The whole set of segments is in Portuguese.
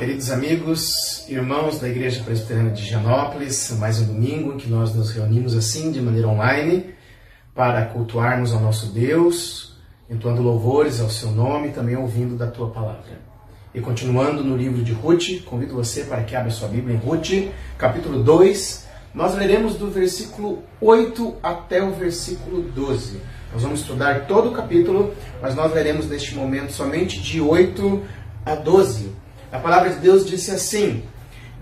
Queridos amigos, irmãos da Igreja Presbiteriana de Janópolis, mais um domingo em que nós nos reunimos assim de maneira online para cultuarmos ao nosso Deus, entoando louvores ao seu nome e também ouvindo da tua palavra. E continuando no livro de Ruth, convido você para que abra sua Bíblia em Ruth, capítulo 2. Nós leremos do versículo 8 até o versículo 12. Nós vamos estudar todo o capítulo, mas nós leremos neste momento somente de 8 a 12. A palavra de Deus disse assim: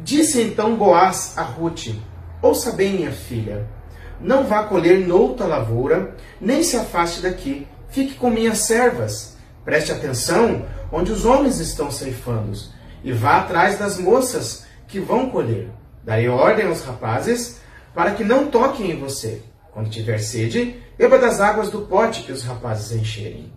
Disse então Boaz a Ruth: Ouça bem, minha filha, não vá colher noutra lavoura, nem se afaste daqui. Fique com minhas servas. Preste atenção onde os homens estão ceifando, e vá atrás das moças que vão colher. Darei ordem aos rapazes para que não toquem em você. Quando tiver sede, beba das águas do pote que os rapazes encherem.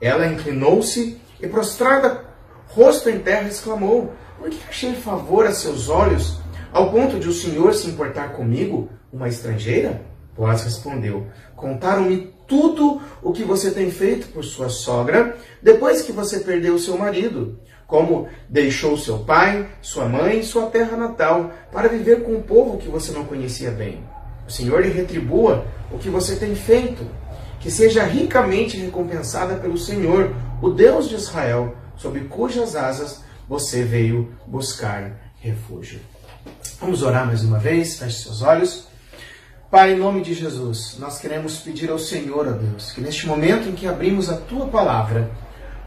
Ela inclinou-se e, prostrada rosto em terra, exclamou: Por que achei favor a seus olhos, ao ponto de o senhor se importar comigo, uma estrangeira? Boaz respondeu: Contaram-me tudo o que você tem feito por sua sogra depois que você perdeu seu marido, como deixou seu pai, sua mãe e sua terra natal para viver com um povo que você não conhecia bem. O Senhor lhe retribua o que você tem feito, que seja ricamente recompensada pelo Senhor, o Deus de Israel, sob cujas asas você veio buscar refúgio. Vamos orar mais uma vez, feche seus olhos. Pai, em nome de Jesus, nós queremos pedir ao Senhor, ó Deus, que neste momento em que abrimos a tua palavra,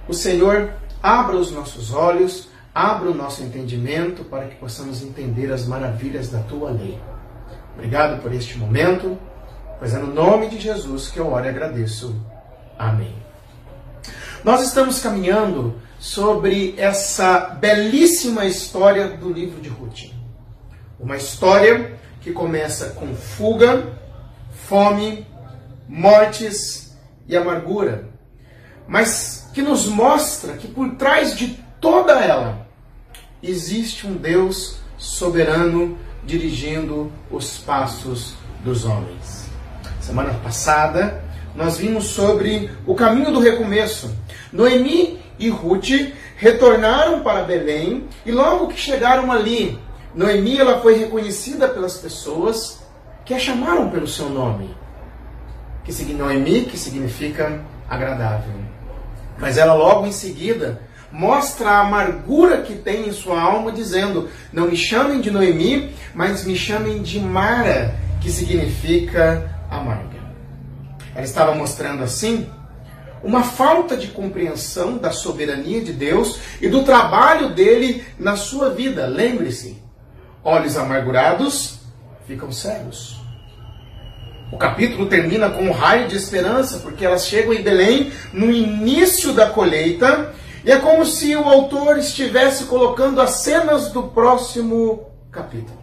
o Senhor abra os nossos olhos, abra o nosso entendimento para que possamos entender as maravilhas da tua lei. Obrigado por este momento, pois é no nome de Jesus que eu oro e agradeço. Amém. Nós estamos caminhando sobre essa belíssima história do livro de Ruth. Uma história que começa com fuga, fome, mortes e amargura, mas que nos mostra que por trás de toda ela existe um Deus soberano dirigindo os passos dos homens. Semana passada nós vimos sobre o caminho do recomeço. Noemi e Ruth retornaram para Belém e logo que chegaram ali, Noemi ela foi reconhecida pelas pessoas que a chamaram pelo seu nome. Que Noemi, que significa agradável. Mas ela logo em seguida mostra a amargura que tem em sua alma, dizendo: Não me chamem de Noemi, mas me chamem de Mara, que significa amarga. Ela estava mostrando assim uma falta de compreensão da soberania de Deus e do trabalho dele na sua vida. Lembre-se, olhos amargurados ficam cegos. O capítulo termina com um raio de esperança, porque elas chegam em Belém no início da colheita, e é como se o autor estivesse colocando as cenas do próximo capítulo.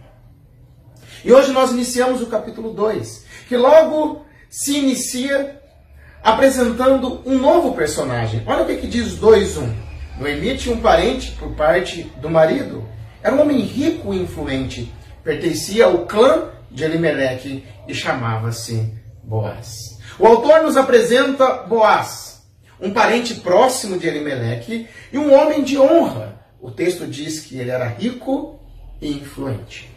E hoje nós iniciamos o capítulo 2, que logo se inicia apresentando um novo personagem. Olha o que, que diz 2.1. Noemi tinha um parente por parte do marido. Era um homem rico e influente. Pertencia ao clã de Elimeleque e chamava-se Boaz. O autor nos apresenta Boaz, um parente próximo de Elimeleque e um homem de honra. O texto diz que ele era rico e influente.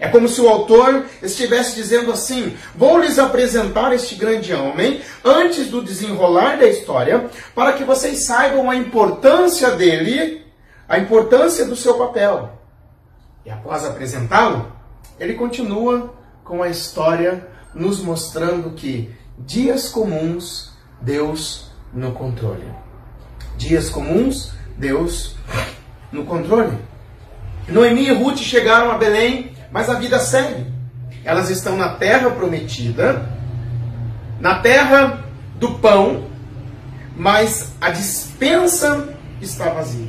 É como se o autor estivesse dizendo assim: vou lhes apresentar este grande homem antes do desenrolar da história, para que vocês saibam a importância dele, a importância do seu papel. E após apresentá-lo, ele continua com a história nos mostrando que dias comuns, Deus no controle. Dias comuns, Deus no controle. Noemi e Ruth chegaram a Belém mas a vida segue. Elas estão na terra prometida, na terra do pão, mas a dispensa está vazia.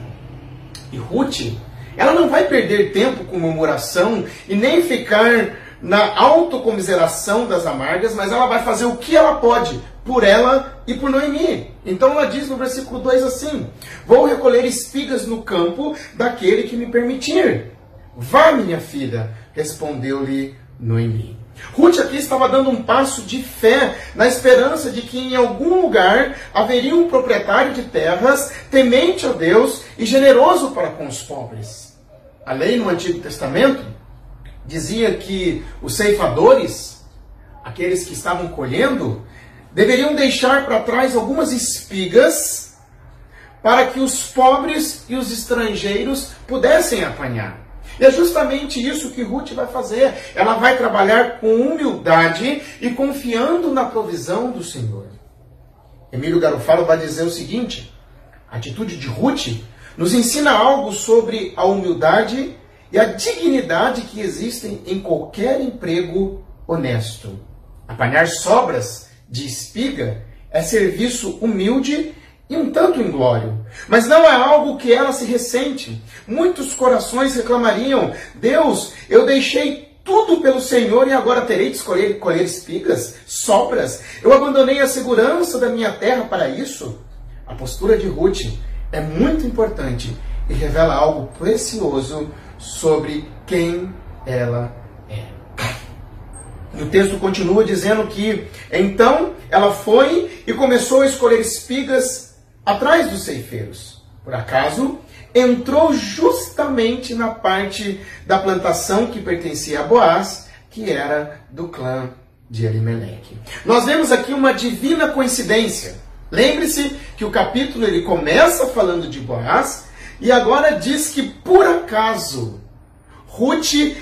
E Ruth, ela não vai perder tempo com murmuração e nem ficar na autocomiseração das amargas, mas ela vai fazer o que ela pode por ela e por Noemi. Então ela diz no versículo 2 assim: Vou recolher espigas no campo daquele que me permitir. Vá, minha filha, respondeu-lhe Noemi. Ruth aqui estava dando um passo de fé, na esperança de que em algum lugar haveria um proprietário de terras, temente a Deus e generoso para com os pobres. A lei no Antigo Testamento dizia que os ceifadores, aqueles que estavam colhendo, deveriam deixar para trás algumas espigas para que os pobres e os estrangeiros pudessem apanhar. E é justamente isso que Ruth vai fazer. Ela vai trabalhar com humildade e confiando na provisão do Senhor. Emílio Garofalo vai dizer o seguinte: a atitude de Ruth nos ensina algo sobre a humildade e a dignidade que existem em qualquer emprego honesto. Apanhar sobras de espiga é serviço humilde e um tanto inglório. Mas não é algo que ela se ressente. Muitos corações reclamariam: Deus, eu deixei tudo pelo Senhor e agora terei de escolher colher espigas, sobras. Eu abandonei a segurança da minha terra para isso. A postura de Ruth é muito importante e revela algo precioso sobre quem ela é. E o texto continua dizendo que então ela foi e começou a escolher espigas atrás dos ceifeiros. Por acaso, entrou justamente na parte da plantação que pertencia a Boaz, que era do clã de Elimeleque. Nós vemos aqui uma divina coincidência. Lembre-se que o capítulo ele começa falando de Boaz e agora diz que por acaso Ruth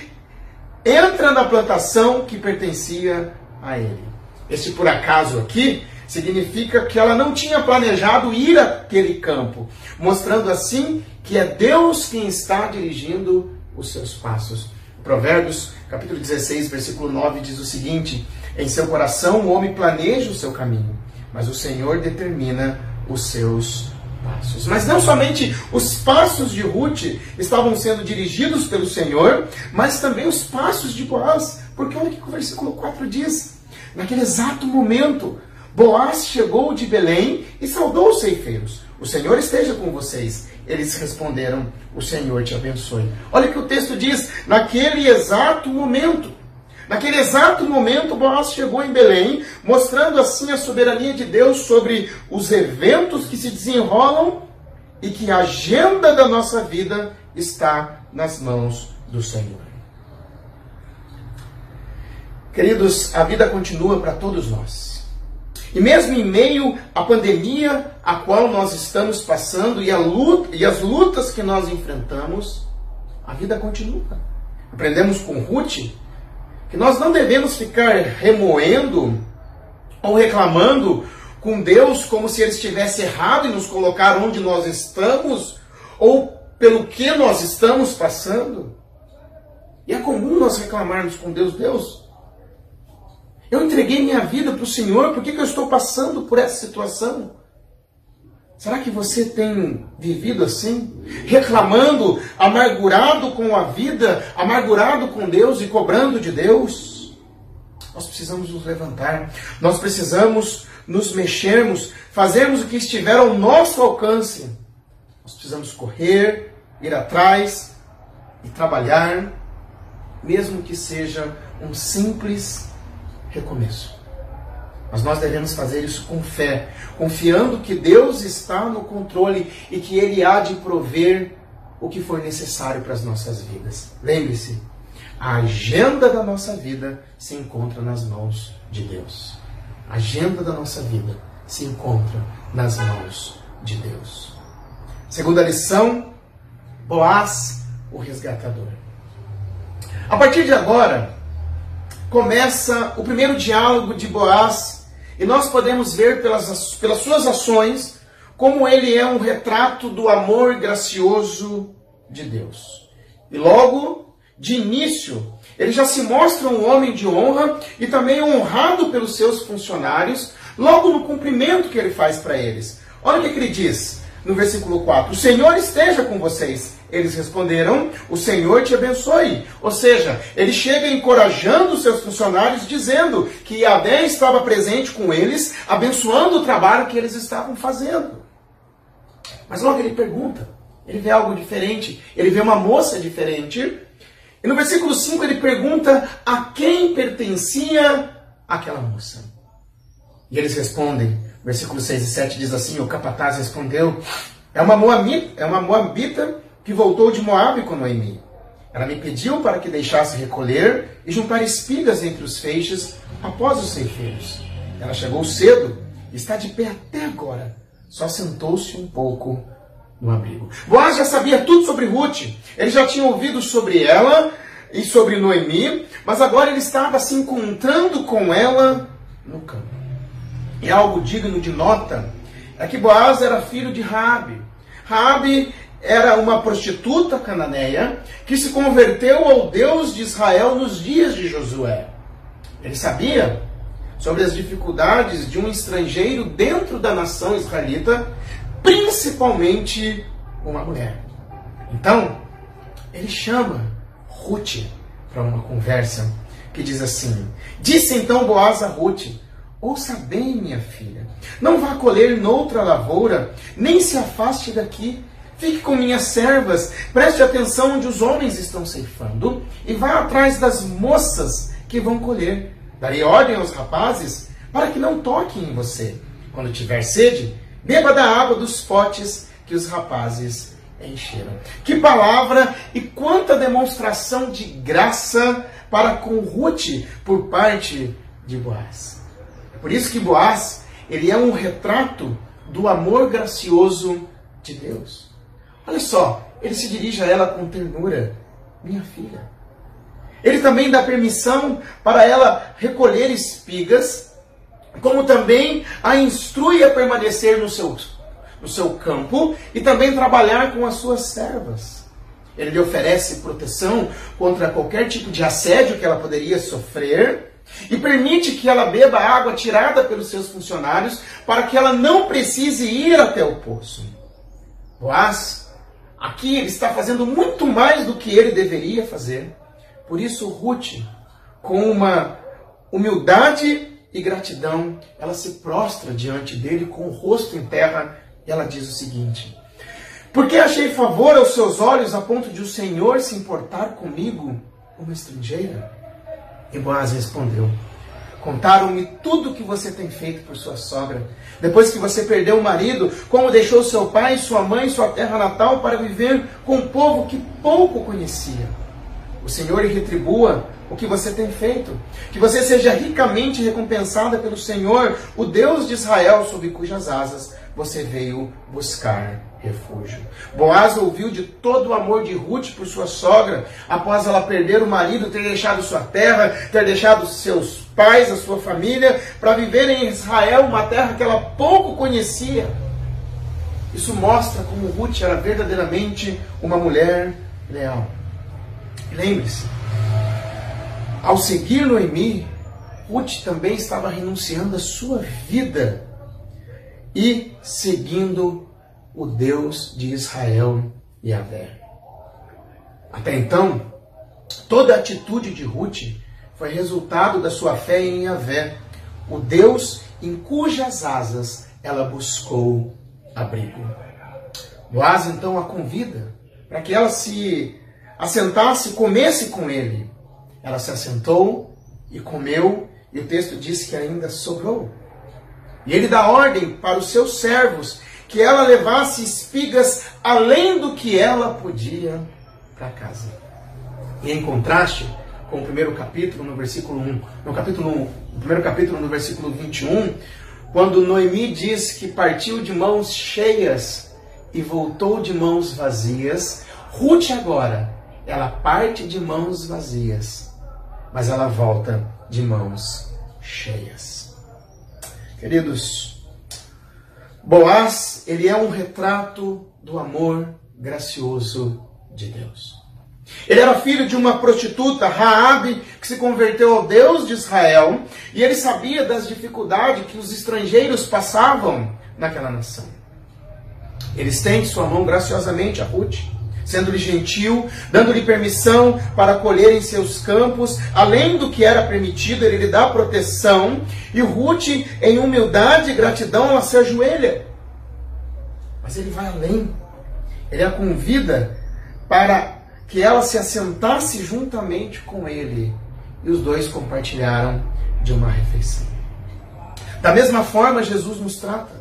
entra na plantação que pertencia a ele. Este por acaso aqui Significa que ela não tinha planejado ir àquele campo, mostrando assim que é Deus quem está dirigindo os seus passos. Provérbios, capítulo 16, versículo 9 diz o seguinte: Em seu coração o homem planeja o seu caminho, mas o Senhor determina os seus passos. Mas não somente os passos de Ruth estavam sendo dirigidos pelo Senhor, mas também os passos de Boaz. Porque olha o que o versículo 4 diz. Naquele exato momento, Boaz chegou de Belém e saudou os ceifeiros. O Senhor esteja com vocês. Eles responderam: O Senhor te abençoe. Olha o que o texto diz: naquele exato momento. Naquele exato momento, Boaz chegou em Belém, mostrando assim a soberania de Deus sobre os eventos que se desenrolam e que a agenda da nossa vida está nas mãos do Senhor. Queridos, a vida continua para todos nós. E mesmo em meio à pandemia a qual nós estamos passando e, luta, e as lutas que nós enfrentamos, a vida continua. Aprendemos com Ruth que nós não devemos ficar remoendo ou reclamando com Deus como se ele estivesse errado em nos colocar onde nós estamos ou pelo que nós estamos passando. E é comum nós reclamarmos com Deus, Deus, eu entreguei minha vida para o Senhor, por que, que eu estou passando por essa situação? Será que você tem vivido assim? Reclamando, amargurado com a vida, amargurado com Deus e cobrando de Deus? Nós precisamos nos levantar, nós precisamos nos mexermos, fazermos o que estiver ao nosso alcance. Nós precisamos correr, ir atrás e trabalhar, mesmo que seja um simples recomeço. Mas nós devemos fazer isso com fé, confiando que Deus está no controle e que Ele há de prover o que for necessário para as nossas vidas. Lembre-se, a agenda da nossa vida se encontra nas mãos de Deus. A agenda da nossa vida se encontra nas mãos de Deus. Segunda lição, Boaz, o resgatador. A partir de agora, começa o primeiro diálogo de Boaz e nós podemos ver pelas, pelas suas ações como ele é um retrato do amor gracioso de Deus. E logo, de início, ele já se mostra um homem de honra e também honrado pelos seus funcionários, logo no cumprimento que ele faz para eles. Olha o que, que ele diz no versículo 4: O Senhor esteja com vocês. Eles responderam: O Senhor te abençoe. Ou seja, ele chega encorajando seus funcionários, dizendo que Yahvé estava presente com eles, abençoando o trabalho que eles estavam fazendo. Mas logo ele pergunta: ele vê algo diferente, ele vê uma moça diferente. E no versículo 5 ele pergunta a quem pertencia aquela moça. E eles respondem, versículos 6 e 7 diz assim: O capataz respondeu: É uma moabita, é uma moabita que voltou de Moabe com Noemi. Ela me pediu para que deixasse recolher e juntar espigas entre os feixes após os ceifeiros. Ela chegou cedo está de pé até agora. Só sentou-se um pouco no abrigo. Boaz já sabia tudo sobre Ruth. Ele já tinha ouvido sobre ela e sobre Noemi, mas agora ele estava se encontrando com ela no campo. E algo digno de nota é que Boaz era filho de Rabi. Rabi era uma prostituta cananeia que se converteu ao Deus de Israel nos dias de Josué. Ele sabia sobre as dificuldades de um estrangeiro dentro da nação israelita, principalmente uma mulher. Então, ele chama Ruth para uma conversa que diz assim: Disse então Boaz a Ruth: Ouça bem, minha filha, não vá colher noutra lavoura, nem se afaste daqui. Fique com minhas servas, preste atenção onde os homens estão ceifando e vá atrás das moças que vão colher. Darei ordem aos rapazes para que não toquem em você. Quando tiver sede, beba da água dos potes que os rapazes encheram. Que palavra e quanta demonstração de graça para com Ruth por parte de Boaz. Por isso que Boaz, ele é um retrato do amor gracioso de Deus. Olha só, ele se dirige a ela com ternura. Minha filha. Ele também dá permissão para ela recolher espigas, como também a instrui a permanecer no seu, no seu campo e também trabalhar com as suas servas. Ele lhe oferece proteção contra qualquer tipo de assédio que ela poderia sofrer e permite que ela beba água tirada pelos seus funcionários para que ela não precise ir até o poço. Boaz Aqui ele está fazendo muito mais do que ele deveria fazer. Por isso, Ruth, com uma humildade e gratidão, ela se prostra diante dele com o rosto em terra e ela diz o seguinte: Porque achei favor aos seus olhos a ponto de o Senhor se importar comigo, uma estrangeira? E Boaz respondeu: Contaram-me tudo o que você tem feito por sua sogra. Depois que você perdeu o marido, como deixou seu pai, sua mãe, sua terra natal para viver com um povo que pouco conhecia. O Senhor lhe retribua o que você tem feito. Que você seja ricamente recompensada pelo Senhor, o Deus de Israel, sob cujas asas você veio buscar refúgio. Boaz ouviu de todo o amor de Ruth por sua sogra, após ela perder o marido, ter deixado sua terra, ter deixado seus pais, a sua família, para viver em Israel, uma terra que ela pouco conhecia. Isso mostra como Ruth era verdadeiramente uma mulher leal. Lembre-se, ao seguir Noemi, Ruth também estava renunciando à sua vida e seguindo o Deus de Israel Avé. Até então, toda a atitude de Ruth foi resultado da sua fé em Yahvé, o Deus em cujas asas ela buscou abrigo. Boaz então a convida para que ela se assentasse e comesse com ele. Ela se assentou e comeu, e o texto diz que ainda sobrou. E ele dá ordem para os seus servos que ela levasse espigas além do que ela podia para casa. E em contraste com o primeiro capítulo, no versículo 1, no capítulo 1, no primeiro capítulo, no versículo 21, quando Noemi diz que partiu de mãos cheias e voltou de mãos vazias, Ruth agora, ela parte de mãos vazias, mas ela volta de mãos cheias. Queridos, Boaz, ele é um retrato do amor gracioso de Deus. Ele era filho de uma prostituta, Raabe, que se converteu ao Deus de Israel, e ele sabia das dificuldades que os estrangeiros passavam naquela nação. Ele estende sua mão graciosamente a Ruth sendo-lhe gentil, dando-lhe permissão para colher em seus campos, além do que era permitido, ele lhe dá proteção, e Ruth, em humildade e gratidão, ela se ajoelha. Mas ele vai além. Ele a convida para que ela se assentasse juntamente com ele e os dois compartilharam de uma refeição. Da mesma forma, Jesus nos trata.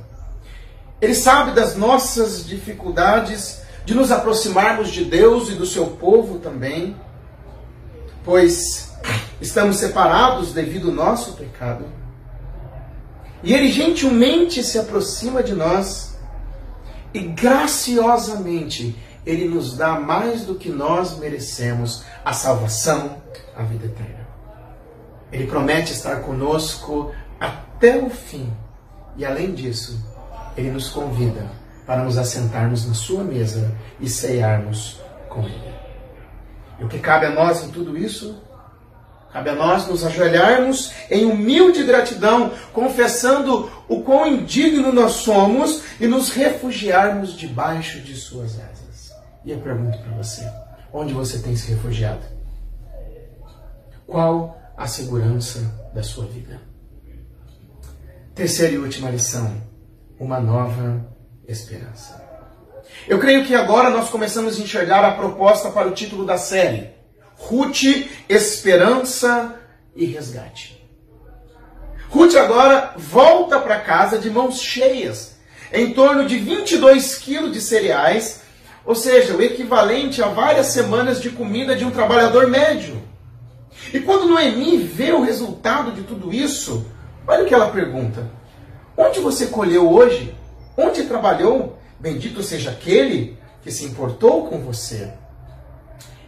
Ele sabe das nossas dificuldades de nos aproximarmos de Deus e do seu povo também, pois estamos separados devido ao nosso pecado. E ele gentilmente se aproxima de nós e graciosamente ele nos dá mais do que nós merecemos, a salvação, a vida eterna. Ele promete estar conosco até o fim. E além disso, ele nos convida para nos assentarmos na sua mesa e ceiarmos com ele. E o que cabe a nós em tudo isso? Cabe a nós nos ajoelharmos em humilde gratidão, confessando o quão indigno nós somos e nos refugiarmos debaixo de suas asas. E eu pergunto para você: onde você tem se refugiado? Qual a segurança da sua vida? Terceira e última lição: uma nova esperança. Eu creio que agora nós começamos a enxergar a proposta para o título da série Ruth, esperança e resgate. Ruth agora volta para casa de mãos cheias, em torno de 22 quilos de cereais, ou seja, o equivalente a várias semanas de comida de um trabalhador médio. E quando Noemi vê o resultado de tudo isso, olha o que ela pergunta: Onde você colheu hoje? Onde trabalhou? Bendito seja aquele que se importou com você.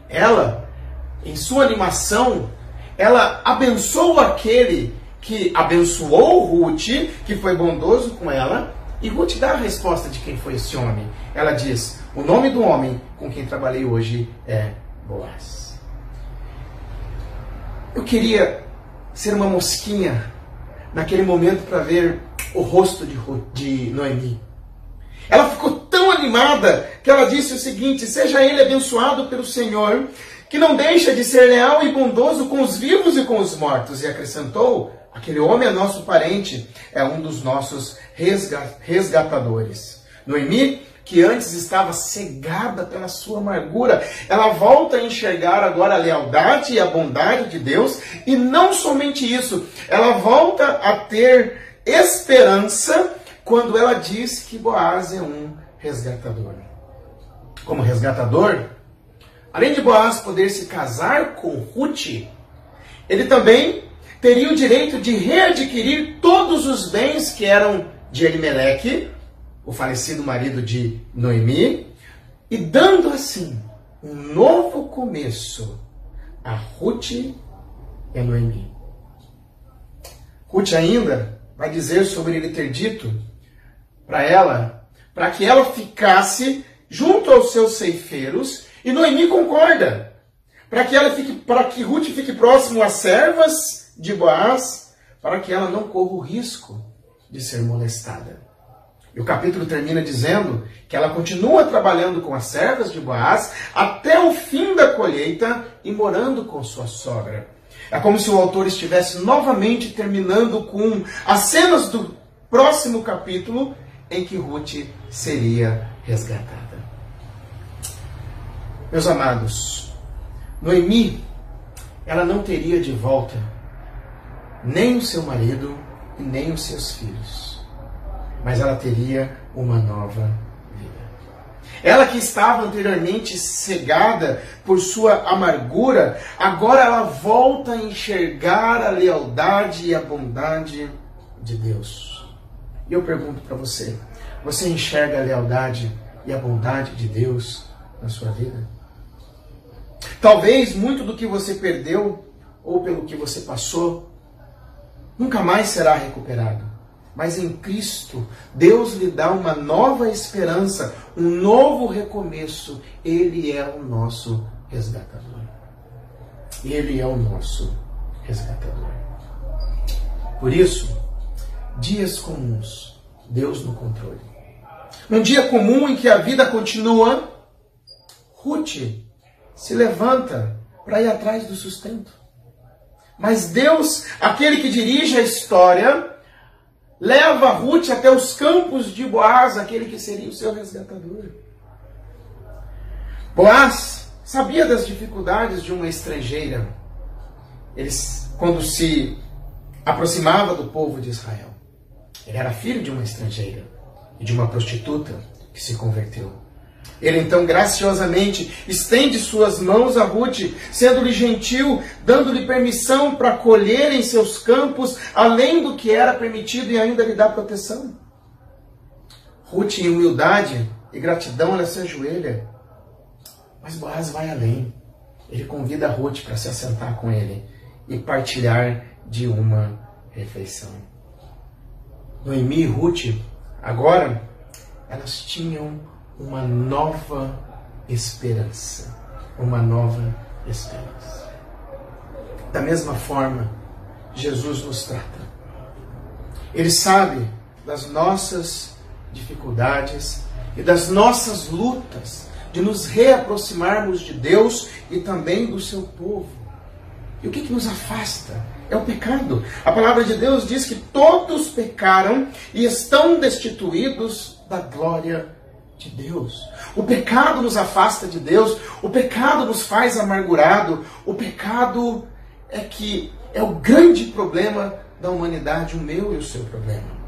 Ela em sua animação, ela abençoa aquele que abençoou Ruth, que foi bondoso com ela, e Ruth dá a resposta de quem foi esse homem. Ela diz: O nome do homem com quem trabalhei hoje é Boaz. Eu queria ser uma mosquinha naquele momento para ver o rosto de, de Noemi. Ela ficou tão animada que ela disse o seguinte: Seja ele abençoado pelo Senhor, que não deixa de ser leal e bondoso com os vivos e com os mortos. E acrescentou: aquele homem é nosso parente, é um dos nossos resgatadores. Noemi, que antes estava cegada pela sua amargura, ela volta a enxergar agora a lealdade e a bondade de Deus, e não somente isso, ela volta a ter esperança quando ela diz que Boaz é um resgatador. Como resgatador, Além de Boaz poder se casar com Ruth, ele também teria o direito de readquirir todos os bens que eram de Elimeleque, o falecido marido de Noemi, e dando assim um novo começo a Ruth e a Noemi. Ruth ainda vai dizer sobre ele ter dito para ela, para que ela ficasse junto aos seus ceifeiros e Noemi concorda. Para que ela fique, para que Ruth fique próximo às servas de Boaz, para que ela não corra o risco de ser molestada. E o capítulo termina dizendo que ela continua trabalhando com as servas de Boaz até o fim da colheita e morando com sua sogra. É como se o autor estivesse novamente terminando com as cenas do próximo capítulo em que Ruth seria resgatada. Meus amados, Noemi, ela não teria de volta nem o seu marido e nem os seus filhos, mas ela teria uma nova vida. Ela que estava anteriormente cegada por sua amargura, agora ela volta a enxergar a lealdade e a bondade de Deus. E eu pergunto para você: você enxerga a lealdade e a bondade de Deus na sua vida? Talvez muito do que você perdeu ou pelo que você passou nunca mais será recuperado. Mas em Cristo, Deus lhe dá uma nova esperança, um novo recomeço. Ele é o nosso resgatador. Ele é o nosso resgatador. Por isso, dias comuns, Deus no controle. Um dia comum em que a vida continua, Ruth se levanta para ir atrás do sustento. Mas Deus, aquele que dirige a história, leva Ruth até os campos de Boaz, aquele que seria o seu resgatador. Boaz sabia das dificuldades de uma estrangeira. Eles, quando se aproximava do povo de Israel, ele era filho de uma estrangeira e de uma prostituta que se converteu. Ele então graciosamente estende suas mãos a Ruth, sendo-lhe gentil, dando-lhe permissão para colher em seus campos, além do que era permitido, e ainda lhe dá proteção. Ruth, em humildade e gratidão, ela se ajoelha. Mas Boaz vai além. Ele convida Ruth para se assentar com ele e partilhar de uma refeição. Noemi e Ruth, agora, elas tinham uma nova esperança. Uma nova esperança. Da mesma forma, Jesus nos trata. Ele sabe das nossas dificuldades e das nossas lutas de nos reaproximarmos de Deus e também do seu povo. E o que, que nos afasta? É o pecado. A palavra de Deus diz que todos pecaram e estão destituídos da glória de Deus. O pecado nos afasta de Deus, o pecado nos faz amargurado, o pecado é que é o grande problema da humanidade, o meu e o seu problema.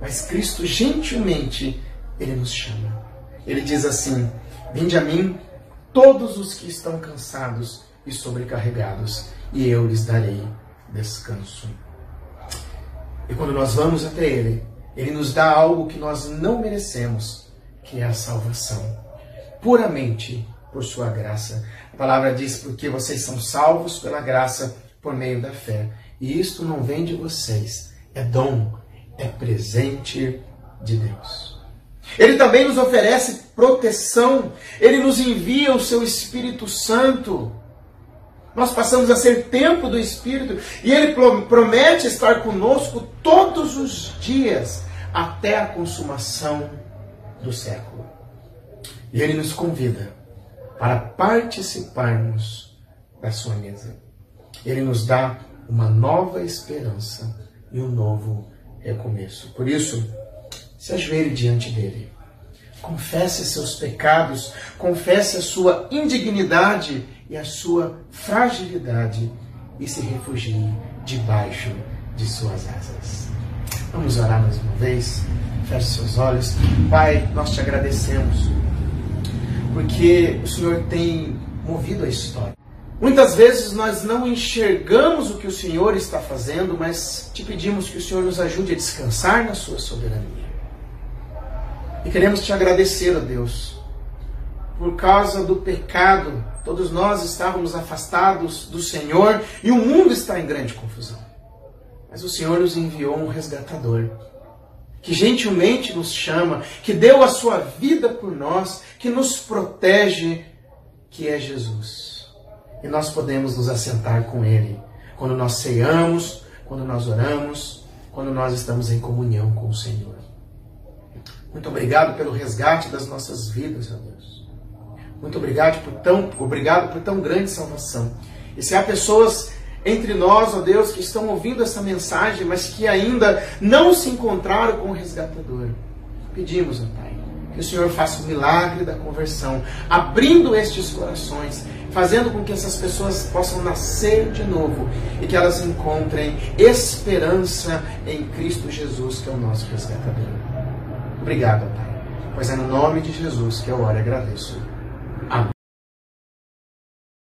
Mas Cristo gentilmente ele nos chama. Ele diz assim: Vinde a mim todos os que estão cansados e sobrecarregados, e eu lhes darei descanso. E quando nós vamos até ele, ele nos dá algo que nós não merecemos, que é a salvação, puramente por sua graça. A palavra diz: porque vocês são salvos pela graça por meio da fé. E isto não vem de vocês, é dom, é presente de Deus. Ele também nos oferece proteção, ele nos envia o seu Espírito Santo. Nós passamos a ser tempo do Espírito e ele promete estar conosco todos os dias até a consumação do século. E ele nos convida para participarmos da sua mesa. Ele nos dá uma nova esperança e um novo recomeço. Por isso, se ajoelhe diante dele. Confesse seus pecados, confesse a sua indignidade e a sua fragilidade e se refugie debaixo de suas asas. Vamos orar mais uma vez? Feche seus olhos. Pai, nós te agradecemos porque o Senhor tem movido a história. Muitas vezes nós não enxergamos o que o Senhor está fazendo, mas te pedimos que o Senhor nos ajude a descansar na Sua soberania. E queremos te agradecer, ó Deus, por causa do pecado, todos nós estávamos afastados do Senhor e o mundo está em grande confusão. Mas o Senhor nos enviou um resgatador que gentilmente nos chama, que deu a sua vida por nós, que nos protege, que é Jesus. E nós podemos nos assentar com Ele quando nós ceamos, quando nós oramos, quando nós estamos em comunhão com o Senhor. Muito obrigado pelo resgate das nossas vidas, ó Deus. Muito obrigado por tão, obrigado por tão grande salvação. E se há pessoas entre nós, ó Deus, que estão ouvindo essa mensagem, mas que ainda não se encontraram com o resgatador. Pedimos, ó Pai, que o Senhor faça o milagre da conversão, abrindo estes corações, fazendo com que essas pessoas possam nascer de novo e que elas encontrem esperança em Cristo Jesus, que é o nosso resgatador. Obrigado, Pai, pois é no nome de Jesus que eu oro e agradeço.